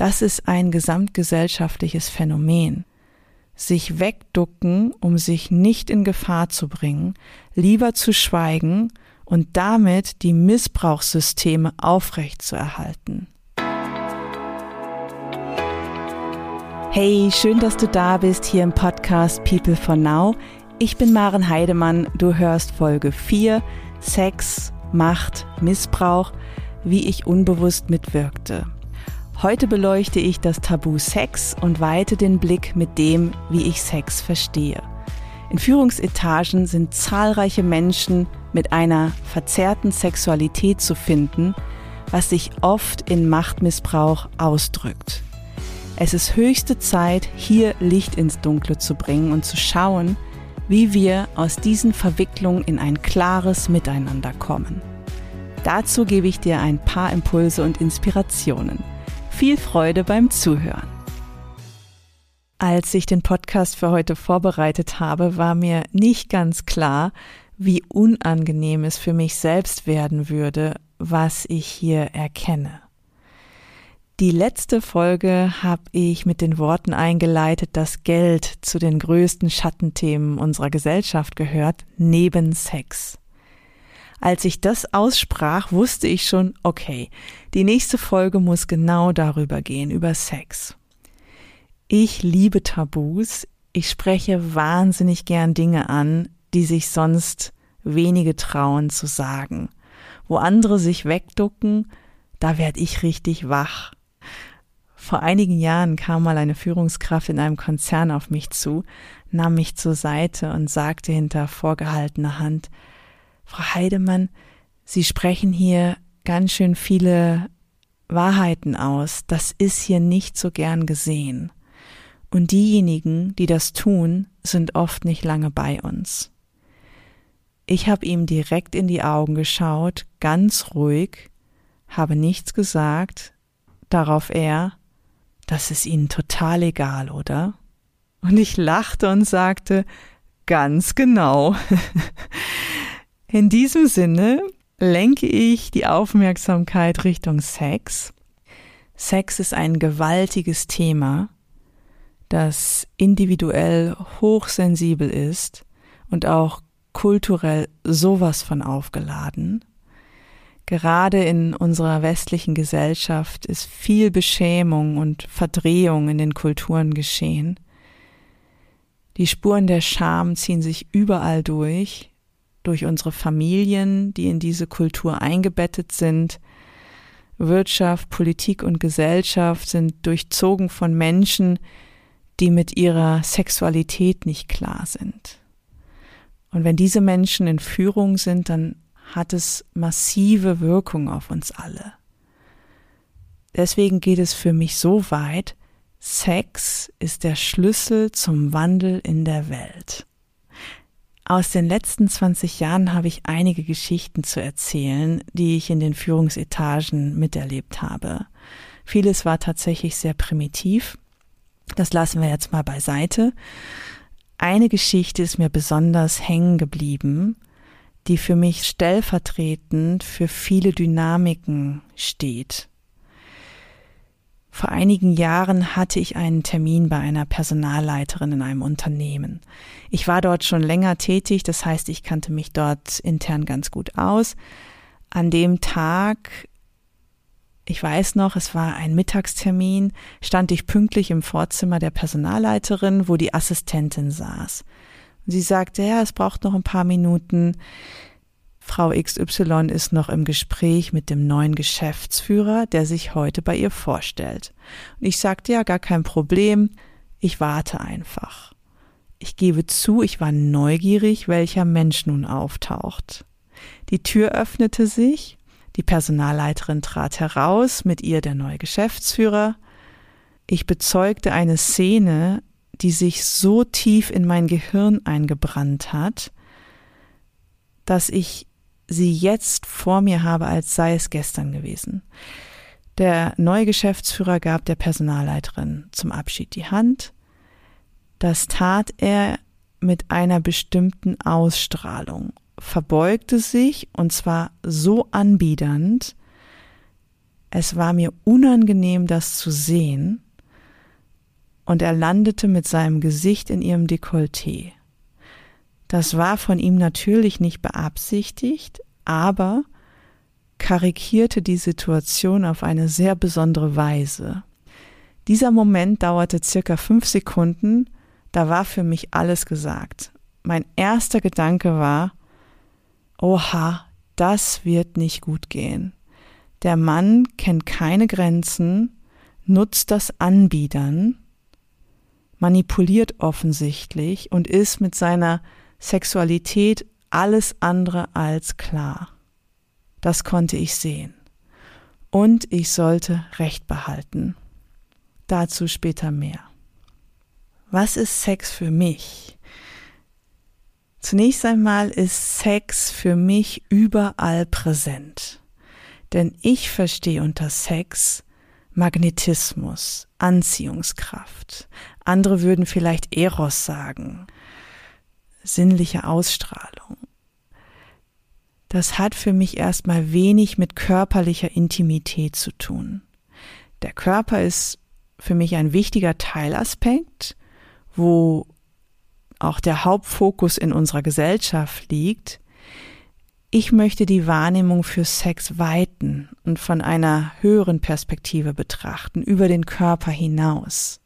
Das ist ein gesamtgesellschaftliches Phänomen. Sich wegducken, um sich nicht in Gefahr zu bringen, lieber zu schweigen und damit die Missbrauchssysteme aufrechtzuerhalten. Hey, schön, dass du da bist hier im Podcast People for Now. Ich bin Maren Heidemann, du hörst Folge 4 Sex, Macht, Missbrauch, wie ich unbewusst mitwirkte. Heute beleuchte ich das Tabu Sex und weite den Blick mit dem, wie ich Sex verstehe. In Führungsetagen sind zahlreiche Menschen mit einer verzerrten Sexualität zu finden, was sich oft in Machtmissbrauch ausdrückt. Es ist höchste Zeit, hier Licht ins Dunkle zu bringen und zu schauen, wie wir aus diesen Verwicklungen in ein klares Miteinander kommen. Dazu gebe ich dir ein paar Impulse und Inspirationen. Viel Freude beim Zuhören. Als ich den Podcast für heute vorbereitet habe, war mir nicht ganz klar, wie unangenehm es für mich selbst werden würde, was ich hier erkenne. Die letzte Folge habe ich mit den Worten eingeleitet, dass Geld zu den größten Schattenthemen unserer Gesellschaft gehört, neben Sex. Als ich das aussprach, wusste ich schon, okay, die nächste Folge muss genau darüber gehen, über Sex. Ich liebe Tabus, ich spreche wahnsinnig gern Dinge an, die sich sonst wenige trauen zu sagen. Wo andere sich wegducken, da werde ich richtig wach vor einigen Jahren kam mal eine Führungskraft in einem Konzern auf mich zu, nahm mich zur Seite und sagte hinter vorgehaltener Hand, Frau Heidemann, Sie sprechen hier ganz schön viele Wahrheiten aus. Das ist hier nicht so gern gesehen. Und diejenigen, die das tun, sind oft nicht lange bei uns. Ich habe ihm direkt in die Augen geschaut, ganz ruhig, habe nichts gesagt, darauf er, das ist Ihnen total egal, oder? Und ich lachte und sagte, ganz genau. In diesem Sinne lenke ich die Aufmerksamkeit Richtung Sex. Sex ist ein gewaltiges Thema, das individuell hochsensibel ist und auch kulturell sowas von aufgeladen. Gerade in unserer westlichen Gesellschaft ist viel Beschämung und Verdrehung in den Kulturen geschehen. Die Spuren der Scham ziehen sich überall durch, durch unsere Familien, die in diese Kultur eingebettet sind. Wirtschaft, Politik und Gesellschaft sind durchzogen von Menschen, die mit ihrer Sexualität nicht klar sind. Und wenn diese Menschen in Führung sind, dann hat es massive Wirkung auf uns alle. Deswegen geht es für mich so weit, Sex ist der Schlüssel zum Wandel in der Welt. Aus den letzten 20 Jahren habe ich einige Geschichten zu erzählen, die ich in den Führungsetagen miterlebt habe. Vieles war tatsächlich sehr primitiv. Das lassen wir jetzt mal beiseite. Eine Geschichte ist mir besonders hängen geblieben die für mich stellvertretend für viele Dynamiken steht. Vor einigen Jahren hatte ich einen Termin bei einer Personalleiterin in einem Unternehmen. Ich war dort schon länger tätig, das heißt, ich kannte mich dort intern ganz gut aus. An dem Tag, ich weiß noch, es war ein Mittagstermin, stand ich pünktlich im Vorzimmer der Personalleiterin, wo die Assistentin saß. Sie sagte, ja, es braucht noch ein paar Minuten. Frau XY ist noch im Gespräch mit dem neuen Geschäftsführer, der sich heute bei ihr vorstellt. Und ich sagte, ja, gar kein Problem, ich warte einfach. Ich gebe zu, ich war neugierig, welcher Mensch nun auftaucht. Die Tür öffnete sich, die Personalleiterin trat heraus, mit ihr der neue Geschäftsführer. Ich bezeugte eine Szene, die sich so tief in mein Gehirn eingebrannt hat, dass ich sie jetzt vor mir habe, als sei es gestern gewesen. Der neue Geschäftsführer gab der Personalleiterin zum Abschied die Hand. Das tat er mit einer bestimmten Ausstrahlung, verbeugte sich und zwar so anbiedernd, Es war mir unangenehm, das zu sehen, und er landete mit seinem Gesicht in ihrem Dekolleté. Das war von ihm natürlich nicht beabsichtigt, aber karikierte die Situation auf eine sehr besondere Weise. Dieser Moment dauerte circa fünf Sekunden, da war für mich alles gesagt. Mein erster Gedanke war, oha, das wird nicht gut gehen. Der Mann kennt keine Grenzen, nutzt das Anbiedern, manipuliert offensichtlich und ist mit seiner Sexualität alles andere als klar. Das konnte ich sehen. Und ich sollte Recht behalten. Dazu später mehr. Was ist Sex für mich? Zunächst einmal ist Sex für mich überall präsent. Denn ich verstehe unter Sex Magnetismus, Anziehungskraft. Andere würden vielleicht Eros sagen, sinnliche Ausstrahlung. Das hat für mich erstmal wenig mit körperlicher Intimität zu tun. Der Körper ist für mich ein wichtiger Teilaspekt, wo auch der Hauptfokus in unserer Gesellschaft liegt. Ich möchte die Wahrnehmung für Sex weiten und von einer höheren Perspektive betrachten, über den Körper hinaus.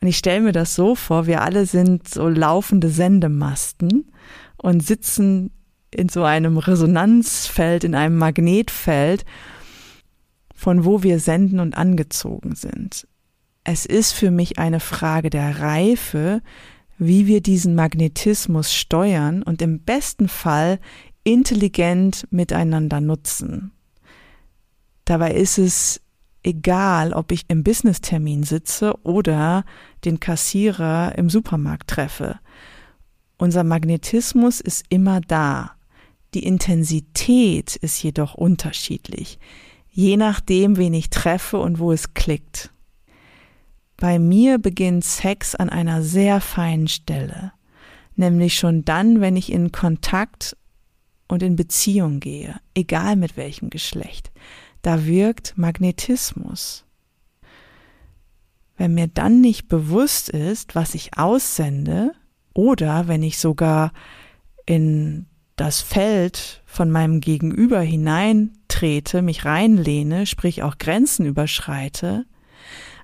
Und ich stelle mir das so vor, wir alle sind so laufende Sendemasten und sitzen in so einem Resonanzfeld, in einem Magnetfeld, von wo wir senden und angezogen sind. Es ist für mich eine Frage der Reife, wie wir diesen Magnetismus steuern und im besten Fall intelligent miteinander nutzen. Dabei ist es egal, ob ich im Business-Termin sitze oder den Kassierer im Supermarkt treffe. Unser Magnetismus ist immer da. Die Intensität ist jedoch unterschiedlich, je nachdem, wen ich treffe und wo es klickt. Bei mir beginnt Sex an einer sehr feinen Stelle, nämlich schon dann, wenn ich in Kontakt und in Beziehung gehe, egal mit welchem Geschlecht. Da wirkt Magnetismus. Wenn mir dann nicht bewusst ist, was ich aussende, oder wenn ich sogar in das Feld von meinem Gegenüber hineintrete, mich reinlehne, sprich auch Grenzen überschreite,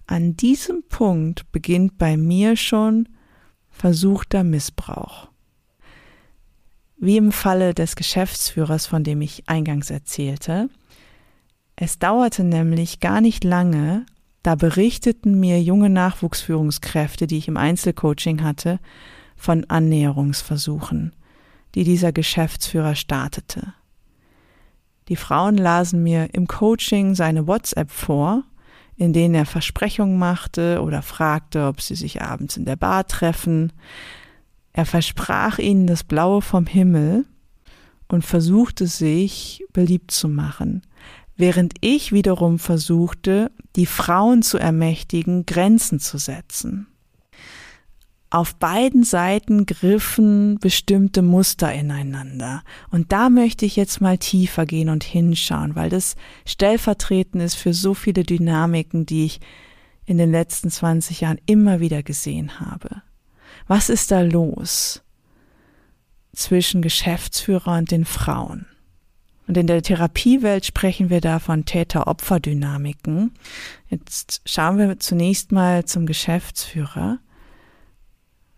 an diesem Punkt beginnt bei mir schon versuchter Missbrauch. Wie im Falle des Geschäftsführers, von dem ich eingangs erzählte. Es dauerte nämlich gar nicht lange, da berichteten mir junge Nachwuchsführungskräfte, die ich im Einzelcoaching hatte, von Annäherungsversuchen, die dieser Geschäftsführer startete. Die Frauen lasen mir im Coaching seine WhatsApp vor in denen er Versprechungen machte oder fragte, ob sie sich abends in der Bar treffen. Er versprach ihnen das Blaue vom Himmel und versuchte sich beliebt zu machen, während ich wiederum versuchte, die Frauen zu ermächtigen, Grenzen zu setzen. Auf beiden Seiten griffen bestimmte Muster ineinander. Und da möchte ich jetzt mal tiefer gehen und hinschauen, weil das stellvertretend ist für so viele Dynamiken, die ich in den letzten 20 Jahren immer wieder gesehen habe. Was ist da los zwischen Geschäftsführer und den Frauen? Und in der Therapiewelt sprechen wir da von Täter-Opfer-Dynamiken. Jetzt schauen wir zunächst mal zum Geschäftsführer.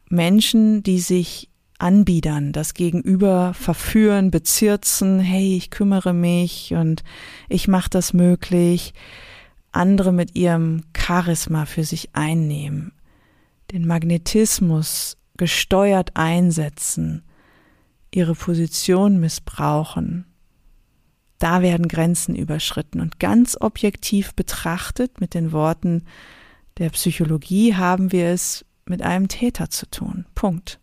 Menschen, die sich anbiedern, das Gegenüber verführen, bezirzen, hey, ich kümmere mich und ich mache das möglich, andere mit ihrem Charisma für sich einnehmen, den Magnetismus gesteuert einsetzen, ihre Position missbrauchen. Da werden Grenzen überschritten und ganz objektiv betrachtet mit den Worten der Psychologie haben wir es mit einem Täter zu tun. Punkt.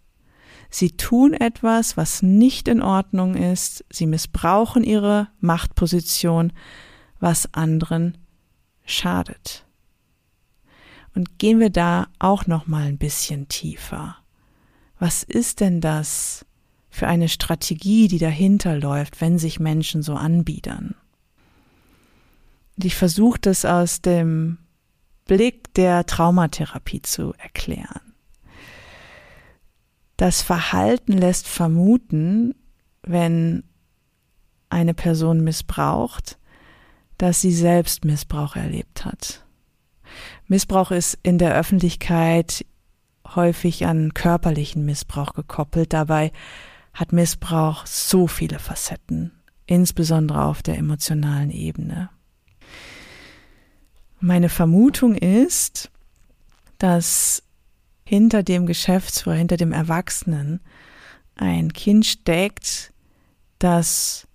Sie tun etwas, was nicht in Ordnung ist. Sie missbrauchen ihre Machtposition, was anderen schadet. Und gehen wir da auch noch mal ein bisschen tiefer. Was ist denn das für eine Strategie, die dahinter läuft, wenn sich Menschen so anbiedern? ich versuche das aus dem Blick der Traumatherapie zu erklären. Das Verhalten lässt vermuten, wenn eine Person missbraucht, dass sie selbst Missbrauch erlebt hat. Missbrauch ist in der Öffentlichkeit häufig an körperlichen Missbrauch gekoppelt. Dabei hat Missbrauch so viele Facetten, insbesondere auf der emotionalen Ebene. Meine Vermutung ist, dass hinter dem Geschäftsführer, hinter dem Erwachsenen ein Kind steckt, das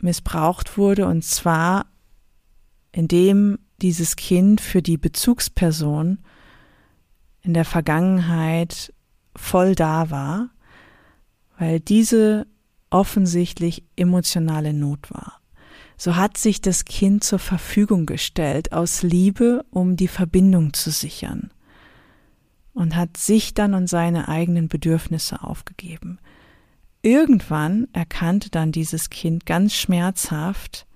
missbraucht wurde und zwar indem dieses Kind für die Bezugsperson in der Vergangenheit voll da war, weil diese offensichtlich emotionale Not war. So hat sich das Kind zur Verfügung gestellt aus Liebe, um die Verbindung zu sichern und hat sich dann und seine eigenen Bedürfnisse aufgegeben. Irgendwann erkannte dann dieses Kind ganz schmerzhaft,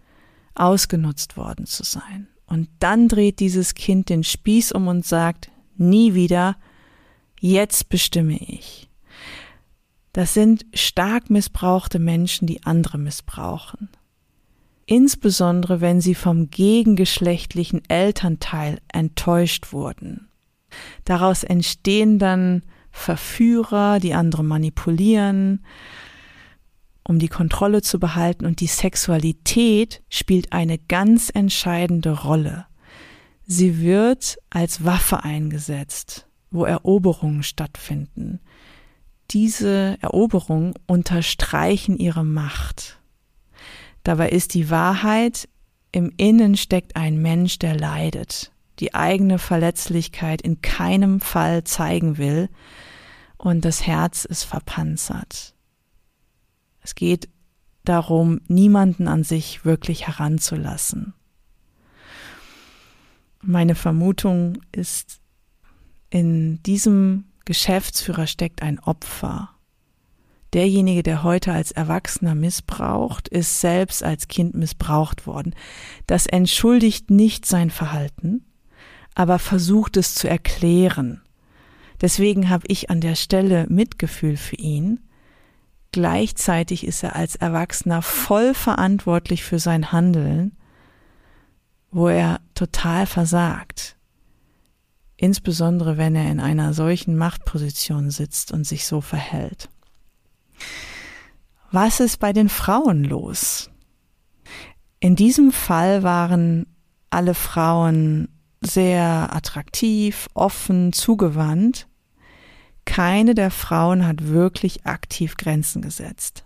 ausgenutzt worden zu sein. Und dann dreht dieses Kind den Spieß um und sagt, nie wieder, jetzt bestimme ich. Das sind stark missbrauchte Menschen, die andere missbrauchen. Insbesondere wenn sie vom gegengeschlechtlichen Elternteil enttäuscht wurden. Daraus entstehen dann Verführer, die andere manipulieren, um die Kontrolle zu behalten und die Sexualität spielt eine ganz entscheidende Rolle. Sie wird als Waffe eingesetzt, wo Eroberungen stattfinden. Diese Eroberungen unterstreichen ihre Macht. Dabei ist die Wahrheit, im Innen steckt ein Mensch, der leidet, die eigene Verletzlichkeit in keinem Fall zeigen will, und das Herz ist verpanzert. Es geht darum, niemanden an sich wirklich heranzulassen. Meine Vermutung ist, in diesem Geschäftsführer steckt ein Opfer. Derjenige, der heute als Erwachsener missbraucht, ist selbst als Kind missbraucht worden. Das entschuldigt nicht sein Verhalten, aber versucht es zu erklären. Deswegen habe ich an der Stelle Mitgefühl für ihn. Gleichzeitig ist er als Erwachsener voll verantwortlich für sein Handeln, wo er total versagt. Insbesondere wenn er in einer solchen Machtposition sitzt und sich so verhält. Was ist bei den Frauen los? In diesem Fall waren alle Frauen sehr attraktiv, offen, zugewandt keine der Frauen hat wirklich aktiv Grenzen gesetzt.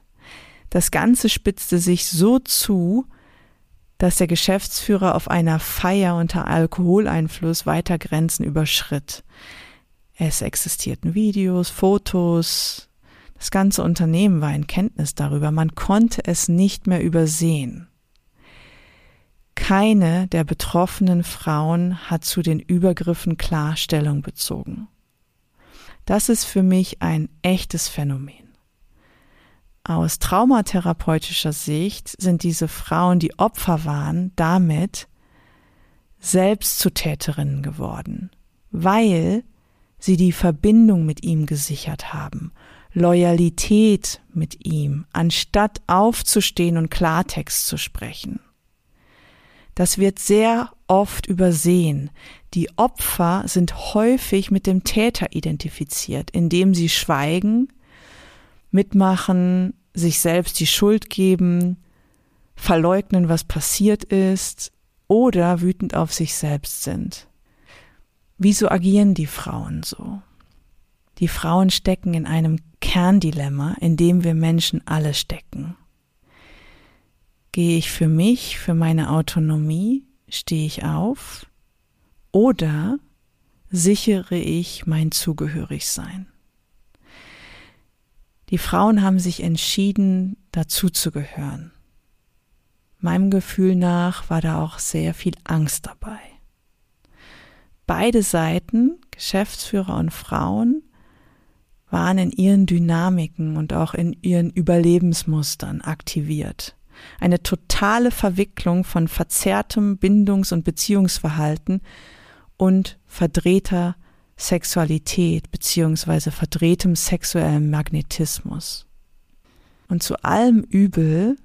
Das Ganze spitzte sich so zu, dass der Geschäftsführer auf einer Feier unter Alkoholeinfluss weiter Grenzen überschritt. Es existierten Videos, Fotos, das ganze Unternehmen war in Kenntnis darüber, man konnte es nicht mehr übersehen. Keine der betroffenen Frauen hat zu den Übergriffen Klarstellung bezogen. Das ist für mich ein echtes Phänomen. Aus traumatherapeutischer Sicht sind diese Frauen, die Opfer waren, damit selbst zu Täterinnen geworden, weil sie die Verbindung mit ihm gesichert haben, Loyalität mit ihm, anstatt aufzustehen und Klartext zu sprechen. Das wird sehr oft übersehen. Die Opfer sind häufig mit dem Täter identifiziert, indem sie schweigen, mitmachen, sich selbst die Schuld geben, verleugnen, was passiert ist oder wütend auf sich selbst sind. Wieso agieren die Frauen so? Die Frauen stecken in einem Kerndilemma, in dem wir Menschen alle stecken. Gehe ich für mich, für meine Autonomie, stehe ich auf oder sichere ich mein Zugehörigsein? Die Frauen haben sich entschieden, dazuzugehören. Meinem Gefühl nach war da auch sehr viel Angst dabei. Beide Seiten, Geschäftsführer und Frauen, waren in ihren Dynamiken und auch in ihren Überlebensmustern aktiviert. Eine totale Verwicklung von verzerrtem Bindungs- und Beziehungsverhalten und verdrehter Sexualität beziehungsweise verdrehtem sexuellem Magnetismus. Und zu allem Übel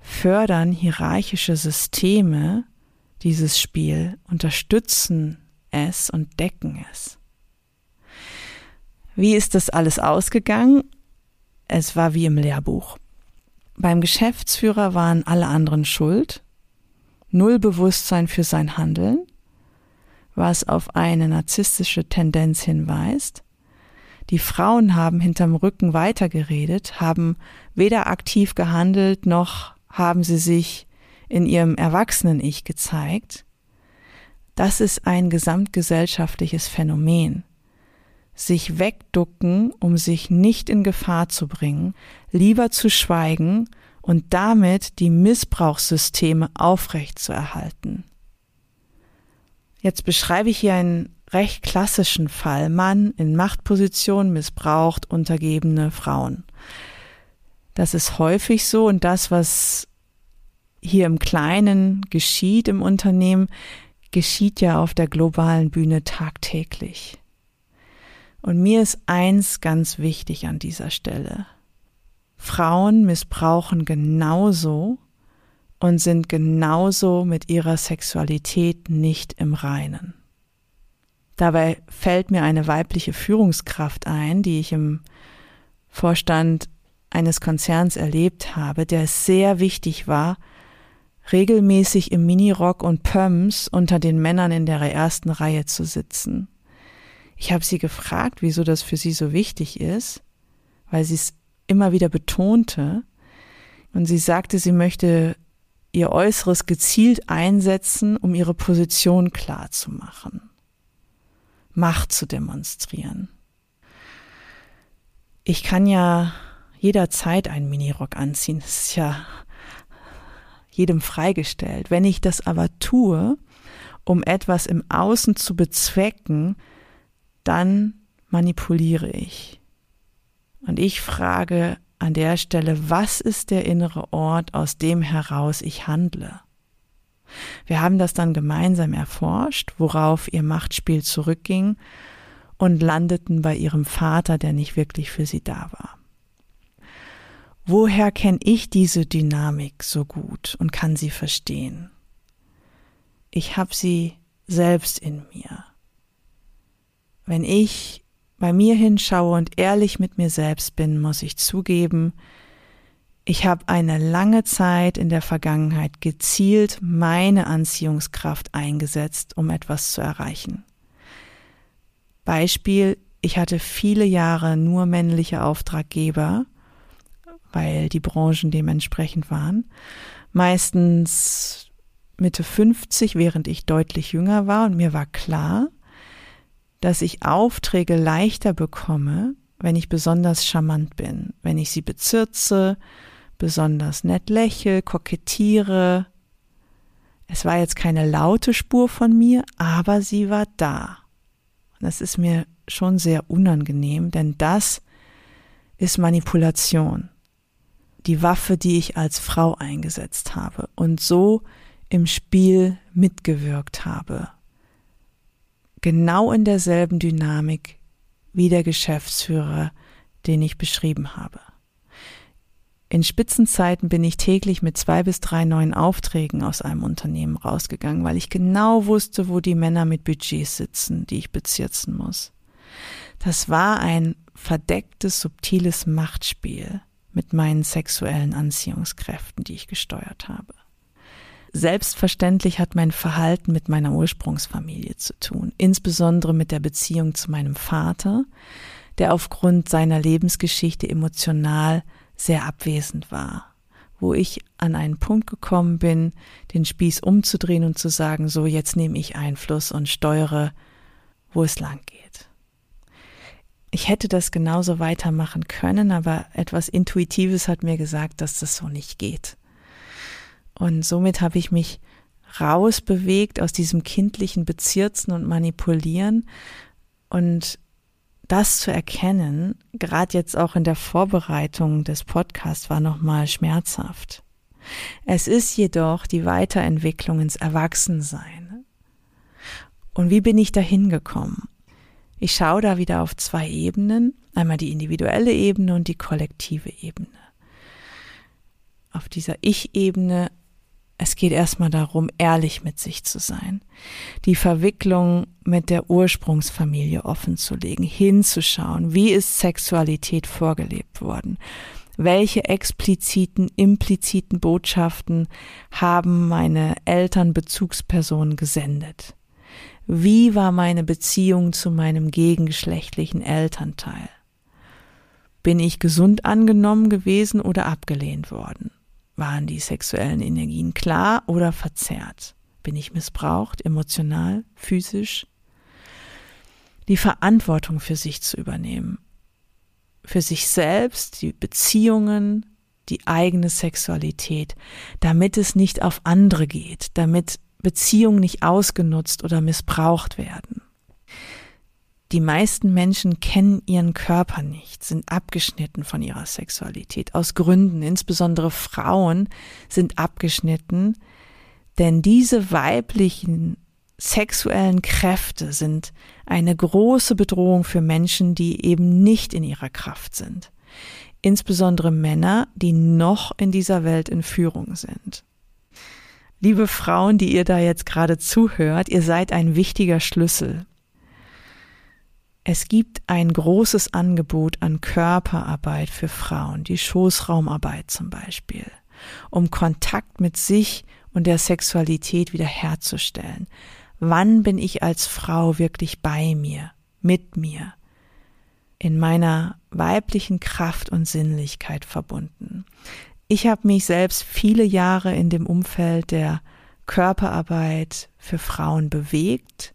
fördern hierarchische Systeme dieses Spiel, unterstützen es und decken es. Wie ist das alles ausgegangen? Es war wie im Lehrbuch. Beim Geschäftsführer waren alle anderen schuld, null Bewusstsein für sein Handeln, was auf eine narzisstische Tendenz hinweist. Die Frauen haben hinterm Rücken weitergeredet, haben weder aktiv gehandelt, noch haben sie sich in ihrem Erwachsenen-Ich gezeigt. Das ist ein gesamtgesellschaftliches Phänomen. Sich wegducken, um sich nicht in Gefahr zu bringen, lieber zu schweigen und damit die Missbrauchssysteme aufrechtzuerhalten. Jetzt beschreibe ich hier einen recht klassischen Fall. Mann in Machtposition missbraucht untergebene Frauen. Das ist häufig so und das, was hier im Kleinen geschieht im Unternehmen, geschieht ja auf der globalen Bühne tagtäglich. Und mir ist eins ganz wichtig an dieser Stelle. Frauen missbrauchen genauso und sind genauso mit ihrer Sexualität nicht im Reinen. Dabei fällt mir eine weibliche Führungskraft ein, die ich im Vorstand eines Konzerns erlebt habe, der es sehr wichtig war, regelmäßig im Minirock und Pumps unter den Männern in der ersten Reihe zu sitzen. Ich habe sie gefragt, wieso das für sie so wichtig ist, weil sie es immer wieder betonte. Und sie sagte, sie möchte ihr Äußeres gezielt einsetzen, um ihre Position klar zu machen, Macht zu demonstrieren. Ich kann ja jederzeit einen Minirock anziehen, das ist ja jedem freigestellt. Wenn ich das aber tue, um etwas im Außen zu bezwecken, dann manipuliere ich. Und ich frage, an der Stelle, was ist der innere Ort, aus dem heraus ich handle? Wir haben das dann gemeinsam erforscht, worauf ihr Machtspiel zurückging und landeten bei ihrem Vater, der nicht wirklich für sie da war. Woher kenne ich diese Dynamik so gut und kann sie verstehen? Ich habe sie selbst in mir. Wenn ich bei mir hinschaue und ehrlich mit mir selbst bin, muss ich zugeben, ich habe eine lange Zeit in der Vergangenheit gezielt meine Anziehungskraft eingesetzt, um etwas zu erreichen. Beispiel, ich hatte viele Jahre nur männliche Auftraggeber, weil die Branchen dementsprechend waren. Meistens Mitte 50, während ich deutlich jünger war und mir war klar, dass ich Aufträge leichter bekomme, wenn ich besonders charmant bin, wenn ich sie bezirze, besonders nett lächle, kokettiere. Es war jetzt keine laute Spur von mir, aber sie war da. Und das ist mir schon sehr unangenehm, denn das ist Manipulation. Die Waffe, die ich als Frau eingesetzt habe und so im Spiel mitgewirkt habe genau in derselben Dynamik wie der Geschäftsführer, den ich beschrieben habe. In Spitzenzeiten bin ich täglich mit zwei bis drei neuen Aufträgen aus einem Unternehmen rausgegangen, weil ich genau wusste, wo die Männer mit Budgets sitzen, die ich bezirzen muss. Das war ein verdecktes, subtiles Machtspiel mit meinen sexuellen Anziehungskräften, die ich gesteuert habe. Selbstverständlich hat mein Verhalten mit meiner Ursprungsfamilie zu tun, insbesondere mit der Beziehung zu meinem Vater, der aufgrund seiner Lebensgeschichte emotional sehr abwesend war, wo ich an einen Punkt gekommen bin, den Spieß umzudrehen und zu sagen, so jetzt nehme ich Einfluss und steuere, wo es lang geht. Ich hätte das genauso weitermachen können, aber etwas Intuitives hat mir gesagt, dass das so nicht geht. Und somit habe ich mich rausbewegt aus diesem kindlichen Bezirzen und Manipulieren und das zu erkennen, gerade jetzt auch in der Vorbereitung des Podcasts, war nochmal schmerzhaft. Es ist jedoch die Weiterentwicklung ins Erwachsensein. Und wie bin ich da hingekommen? Ich schaue da wieder auf zwei Ebenen, einmal die individuelle Ebene und die kollektive Ebene. Auf dieser Ich-Ebene, es geht erstmal darum, ehrlich mit sich zu sein, die Verwicklung mit der Ursprungsfamilie offenzulegen, hinzuschauen, wie ist Sexualität vorgelebt worden, welche expliziten, impliziten Botschaften haben meine Eltern Bezugspersonen gesendet wie war meine Beziehung zu meinem gegengeschlechtlichen Elternteil? Bin ich gesund angenommen gewesen oder abgelehnt worden? Waren die sexuellen Energien klar oder verzerrt? Bin ich missbraucht, emotional, physisch? Die Verantwortung für sich zu übernehmen. Für sich selbst, die Beziehungen, die eigene Sexualität, damit es nicht auf andere geht, damit Beziehungen nicht ausgenutzt oder missbraucht werden. Die meisten Menschen kennen ihren Körper nicht, sind abgeschnitten von ihrer Sexualität aus Gründen, insbesondere Frauen sind abgeschnitten, denn diese weiblichen sexuellen Kräfte sind eine große Bedrohung für Menschen, die eben nicht in ihrer Kraft sind. Insbesondere Männer, die noch in dieser Welt in Führung sind. Liebe Frauen, die ihr da jetzt gerade zuhört, ihr seid ein wichtiger Schlüssel. Es gibt ein großes Angebot an Körperarbeit für Frauen, die Schoßraumarbeit zum Beispiel, um Kontakt mit sich und der Sexualität wiederherzustellen. Wann bin ich als Frau wirklich bei mir, mit mir, in meiner weiblichen Kraft und Sinnlichkeit verbunden? Ich habe mich selbst viele Jahre in dem Umfeld der Körperarbeit für Frauen bewegt.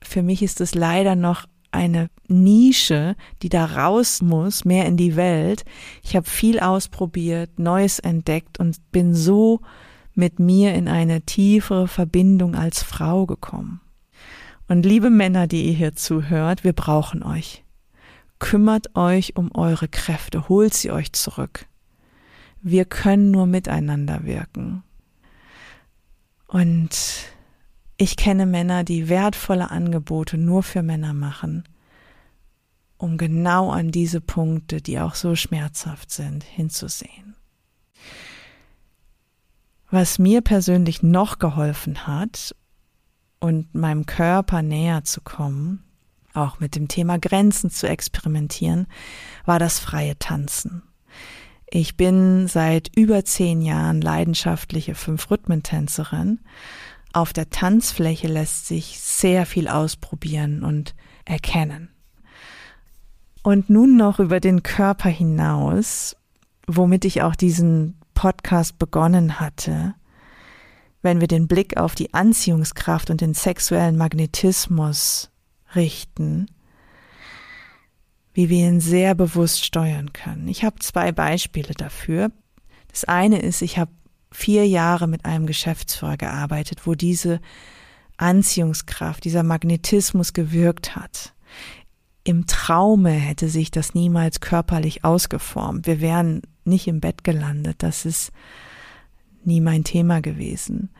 Für mich ist es leider noch eine Nische, die da raus muss, mehr in die Welt. Ich habe viel ausprobiert, Neues entdeckt und bin so mit mir in eine tiefere Verbindung als Frau gekommen. Und liebe Männer, die ihr hier zuhört, wir brauchen euch. Kümmert euch um eure Kräfte, holt sie euch zurück. Wir können nur miteinander wirken. Und ich kenne Männer, die wertvolle Angebote nur für Männer machen, um genau an diese Punkte, die auch so schmerzhaft sind, hinzusehen. Was mir persönlich noch geholfen hat und meinem Körper näher zu kommen, auch mit dem Thema Grenzen zu experimentieren, war das freie Tanzen. Ich bin seit über zehn Jahren leidenschaftliche Fünf-Rhythmen-Tänzerin. Auf der Tanzfläche lässt sich sehr viel ausprobieren und erkennen. Und nun noch über den Körper hinaus, womit ich auch diesen Podcast begonnen hatte. Wenn wir den Blick auf die Anziehungskraft und den sexuellen Magnetismus richten, wie wir ihn sehr bewusst steuern können. Ich habe zwei Beispiele dafür. Das eine ist, ich habe vier Jahre mit einem Geschäftsführer gearbeitet, wo diese Anziehungskraft, dieser Magnetismus gewirkt hat. Im Traume hätte sich das niemals körperlich ausgeformt. Wir wären nicht im Bett gelandet. Das ist nie mein Thema gewesen.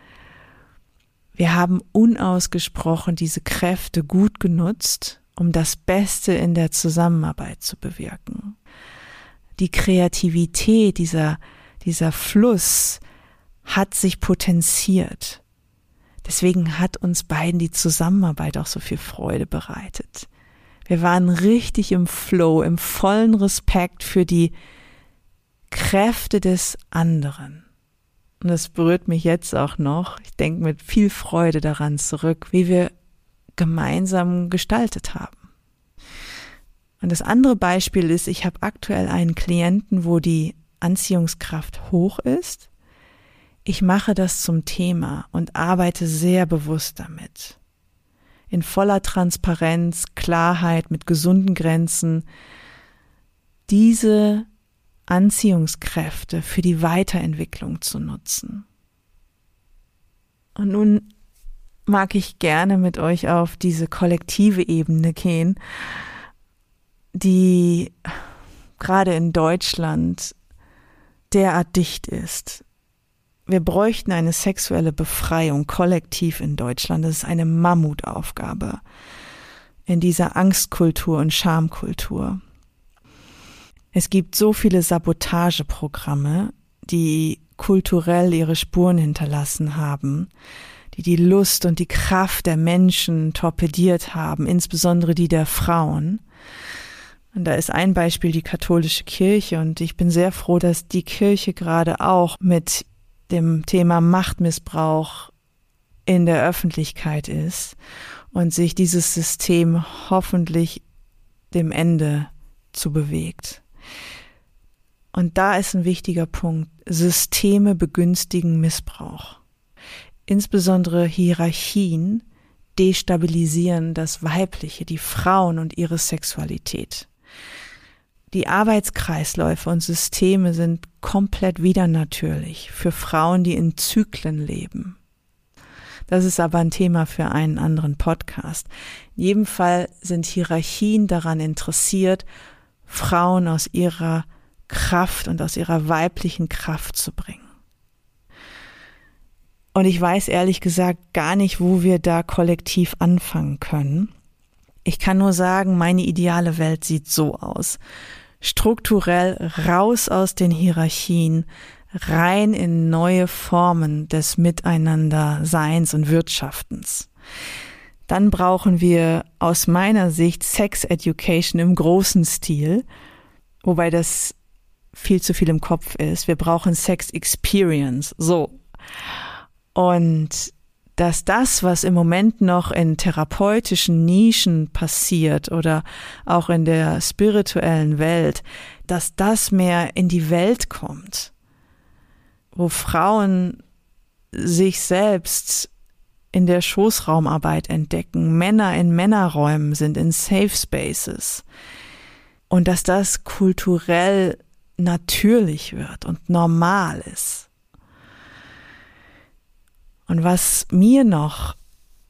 Wir haben unausgesprochen diese Kräfte gut genutzt um das Beste in der Zusammenarbeit zu bewirken. Die Kreativität, dieser, dieser Fluss hat sich potenziert. Deswegen hat uns beiden die Zusammenarbeit auch so viel Freude bereitet. Wir waren richtig im Flow, im vollen Respekt für die Kräfte des anderen. Und das berührt mich jetzt auch noch. Ich denke mit viel Freude daran zurück, wie wir gemeinsam gestaltet haben. Und das andere Beispiel ist, ich habe aktuell einen Klienten, wo die Anziehungskraft hoch ist. Ich mache das zum Thema und arbeite sehr bewusst damit. In voller Transparenz, Klarheit, mit gesunden Grenzen, diese Anziehungskräfte für die Weiterentwicklung zu nutzen. Und nun mag ich gerne mit euch auf diese kollektive Ebene gehen die gerade in Deutschland derart dicht ist. Wir bräuchten eine sexuelle Befreiung kollektiv in Deutschland. Das ist eine Mammutaufgabe in dieser Angstkultur und Schamkultur. Es gibt so viele Sabotageprogramme, die kulturell ihre Spuren hinterlassen haben, die die Lust und die Kraft der Menschen torpediert haben, insbesondere die der Frauen. Und da ist ein Beispiel die katholische Kirche und ich bin sehr froh, dass die Kirche gerade auch mit dem Thema Machtmissbrauch in der Öffentlichkeit ist und sich dieses System hoffentlich dem Ende zu bewegt. Und da ist ein wichtiger Punkt. Systeme begünstigen Missbrauch. Insbesondere Hierarchien destabilisieren das Weibliche, die Frauen und ihre Sexualität. Die Arbeitskreisläufe und Systeme sind komplett widernatürlich für Frauen, die in Zyklen leben. Das ist aber ein Thema für einen anderen Podcast. In jedem Fall sind Hierarchien daran interessiert, Frauen aus ihrer Kraft und aus ihrer weiblichen Kraft zu bringen. Und ich weiß ehrlich gesagt gar nicht, wo wir da kollektiv anfangen können. Ich kann nur sagen, meine ideale Welt sieht so aus. Strukturell raus aus den Hierarchien, rein in neue Formen des Miteinanderseins und Wirtschaftens. Dann brauchen wir aus meiner Sicht Sex Education im großen Stil, wobei das viel zu viel im Kopf ist. Wir brauchen Sex Experience. So. Und dass das, was im Moment noch in therapeutischen Nischen passiert oder auch in der spirituellen Welt, dass das mehr in die Welt kommt, wo Frauen sich selbst in der Schoßraumarbeit entdecken, Männer in Männerräumen sind, in Safe Spaces und dass das kulturell natürlich wird und normal ist. Und was mir noch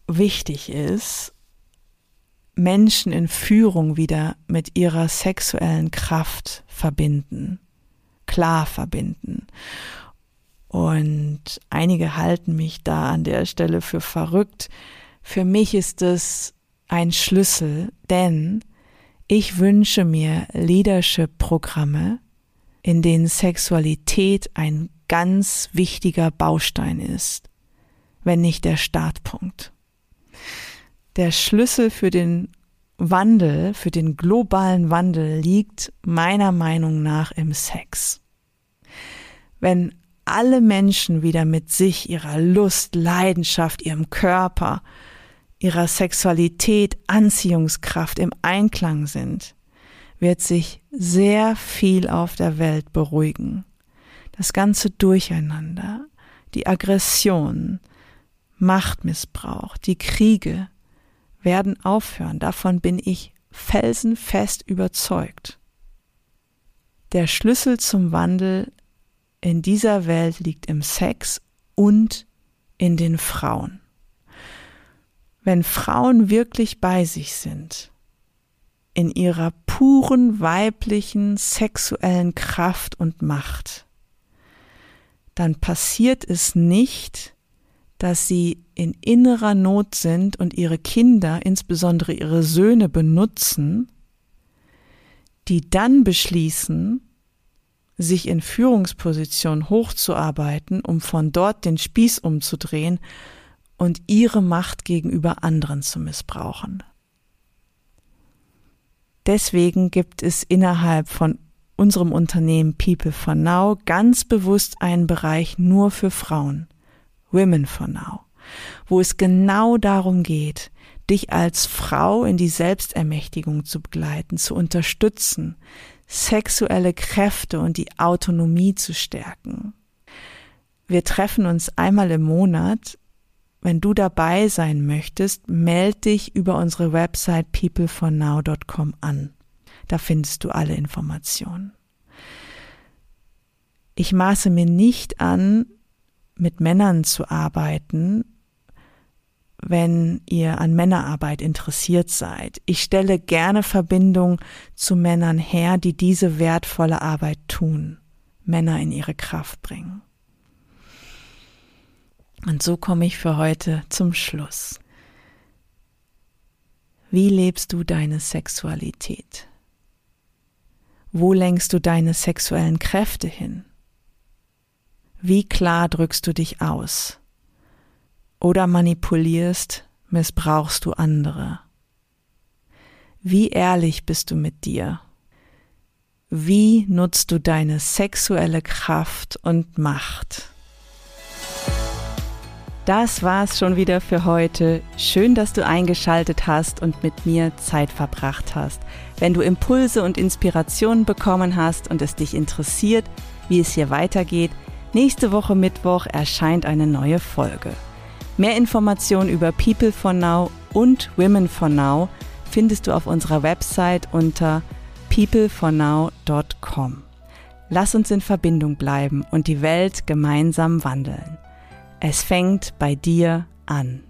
wichtig ist, Menschen in Führung wieder mit ihrer sexuellen Kraft verbinden, klar verbinden. Und einige halten mich da an der Stelle für verrückt. Für mich ist es ein Schlüssel, denn ich wünsche mir Leadership-Programme, in denen Sexualität ein ganz wichtiger Baustein ist, wenn nicht der Startpunkt. Der Schlüssel für den Wandel, für den globalen Wandel liegt meiner Meinung nach im Sex. Wenn alle Menschen wieder mit sich, ihrer Lust, Leidenschaft, ihrem Körper, ihrer Sexualität, Anziehungskraft im Einklang sind, wird sich sehr viel auf der Welt beruhigen. Das ganze Durcheinander, die Aggression, Machtmissbrauch, die Kriege werden aufhören. Davon bin ich felsenfest überzeugt. Der Schlüssel zum Wandel in dieser Welt liegt im Sex und in den Frauen. Wenn Frauen wirklich bei sich sind, in ihrer puren weiblichen sexuellen Kraft und Macht, dann passiert es nicht, dass sie in innerer Not sind und ihre Kinder, insbesondere ihre Söhne, benutzen, die dann beschließen, sich in Führungsposition hochzuarbeiten, um von dort den Spieß umzudrehen und ihre Macht gegenüber anderen zu missbrauchen. Deswegen gibt es innerhalb von unserem Unternehmen People for Now ganz bewusst einen Bereich nur für Frauen, Women for Now, wo es genau darum geht, dich als Frau in die Selbstermächtigung zu begleiten, zu unterstützen, sexuelle Kräfte und die Autonomie zu stärken. Wir treffen uns einmal im Monat wenn du dabei sein möchtest, melde dich über unsere Website peoplefornow.com an. Da findest du alle Informationen. Ich maße mir nicht an, mit Männern zu arbeiten, wenn ihr an Männerarbeit interessiert seid. Ich stelle gerne Verbindung zu Männern her, die diese wertvolle Arbeit tun, Männer in ihre Kraft bringen. Und so komme ich für heute zum Schluss. Wie lebst du deine Sexualität? Wo lenkst du deine sexuellen Kräfte hin? Wie klar drückst du dich aus? Oder manipulierst, missbrauchst du andere? Wie ehrlich bist du mit dir? Wie nutzt du deine sexuelle Kraft und Macht? Das war's schon wieder für heute. Schön, dass du eingeschaltet hast und mit mir Zeit verbracht hast. Wenn du Impulse und Inspirationen bekommen hast und es dich interessiert, wie es hier weitergeht, nächste Woche Mittwoch erscheint eine neue Folge. Mehr Informationen über People for Now und Women for Now findest du auf unserer Website unter peoplefornow.com. Lass uns in Verbindung bleiben und die Welt gemeinsam wandeln. Es fängt bei dir an.